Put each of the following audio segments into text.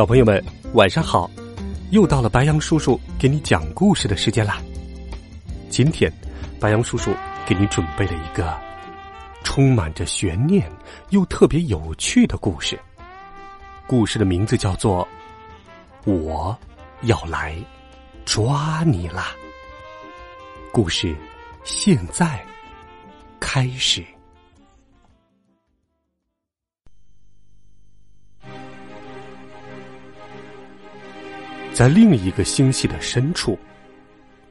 小朋友们，晚上好！又到了白羊叔叔给你讲故事的时间啦。今天，白羊叔叔给你准备了一个充满着悬念又特别有趣的故事。故事的名字叫做《我要来抓你啦》。故事现在开始。在另一个星系的深处，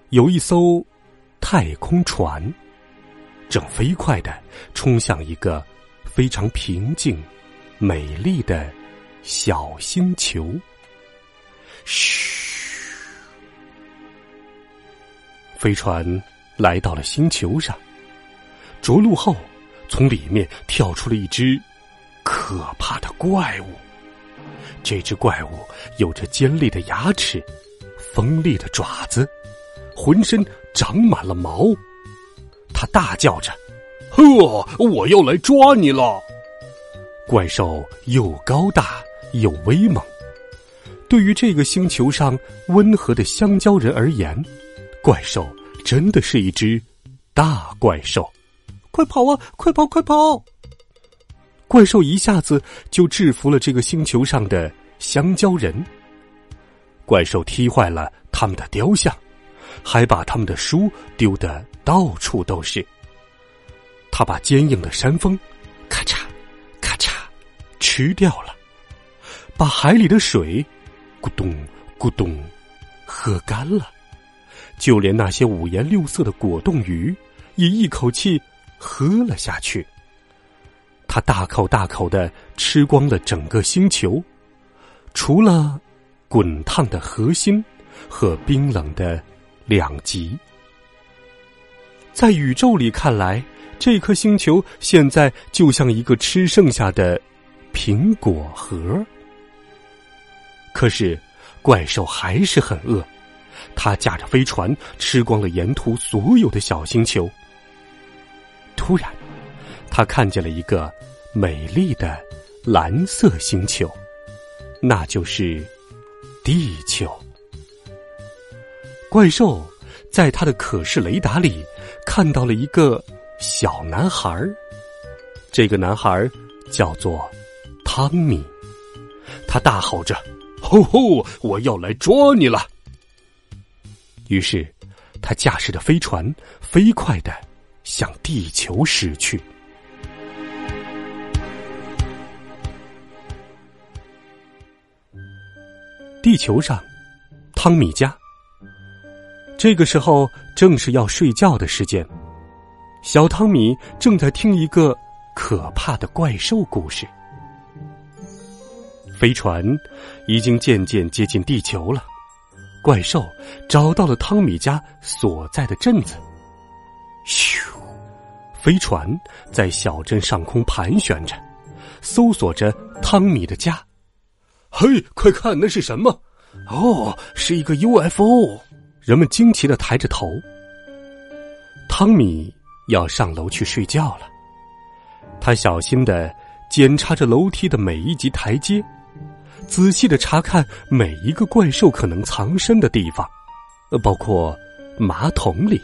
有一艘太空船，正飞快的冲向一个非常平静、美丽的小星球。嘘，飞船来到了星球上，着陆后，从里面跳出了一只可怕的怪物。这只怪物有着尖利的牙齿、锋利的爪子，浑身长满了毛。它大叫着：“呵，我要来抓你了！”怪兽又高大又威猛。对于这个星球上温和的香蕉人而言，怪兽真的是一只大怪兽。快跑啊！快跑！快跑！怪兽一下子就制服了这个星球上的香蕉人。怪兽踢坏了他们的雕像，还把他们的书丢得到处都是。他把坚硬的山峰咔嚓咔嚓吃掉了，把海里的水咕咚咕咚喝干了，就连那些五颜六色的果冻鱼也一口气喝了下去。他大口大口的吃光了整个星球，除了滚烫的核心和冰冷的两极。在宇宙里看来，这颗星球现在就像一个吃剩下的苹果核。可是，怪兽还是很饿，他驾着飞船吃光了沿途所有的小星球。突然。他看见了一个美丽的蓝色星球，那就是地球。怪兽在他的可视雷达里看到了一个小男孩，这个男孩叫做汤米。他大吼着：“吼吼！我要来抓你了！”于是，他驾驶着飞船飞快的向地球驶去。地球上，汤米家。这个时候正是要睡觉的时间，小汤米正在听一个可怕的怪兽故事。飞船已经渐渐接近地球了，怪兽找到了汤米家所在的镇子。咻，飞船在小镇上空盘旋着，搜索着汤米的家。嘿，快看，那是什么？哦，是一个 UFO。人们惊奇的抬着头。汤米要上楼去睡觉了，他小心的检查着楼梯的每一级台阶，仔细的查看每一个怪兽可能藏身的地方，呃，包括马桶里。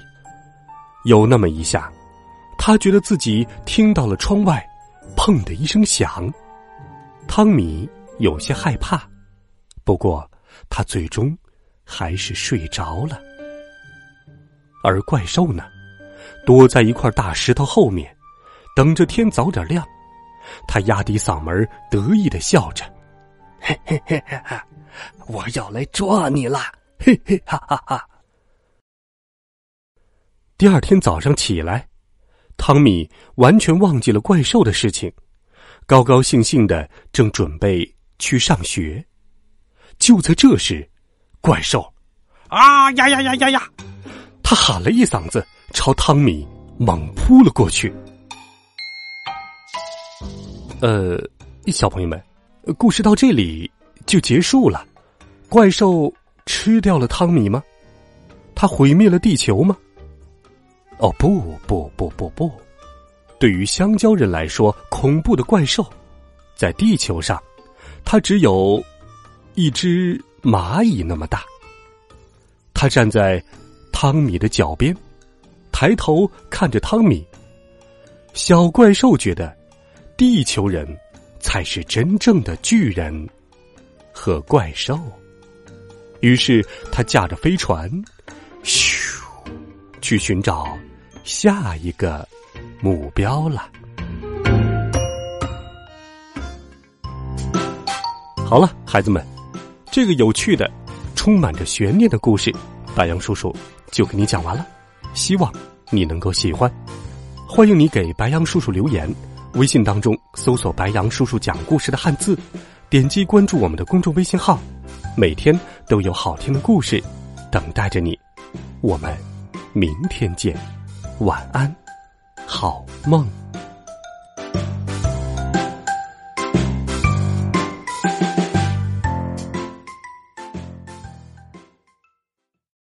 有那么一下，他觉得自己听到了窗外“砰”的一声响。汤米。有些害怕，不过他最终还是睡着了。而怪兽呢，躲在一块大石头后面，等着天早点亮。他压低嗓门，得意的笑着：“嘿嘿嘿嘿嘿，我要来抓你了！”嘿嘿哈哈哈。第二天早上起来，汤米完全忘记了怪兽的事情，高高兴兴的正准备。去上学。就在这时，怪兽啊呀呀呀呀呀！他喊了一嗓子，朝汤米猛扑了过去。呃，小朋友们，故事到这里就结束了。怪兽吃掉了汤米吗？他毁灭了地球吗？哦，不不不不不！对于香蕉人来说，恐怖的怪兽在地球上，它只有一只蚂蚁那么大。他站在汤米的脚边，抬头看着汤米。小怪兽觉得，地球人才是真正的巨人和怪兽。于是他驾着飞船，咻，去寻找下一个目标了。好了，孩子们，这个有趣的、充满着悬念的故事，白杨叔叔就给你讲完了。希望你能够喜欢。欢迎你给白杨叔叔留言，微信当中搜索“白杨叔叔讲故事”的汉字，点击关注我们的公众微信号。每天都有好听的故事等待着你，我们明天见，晚安，好梦。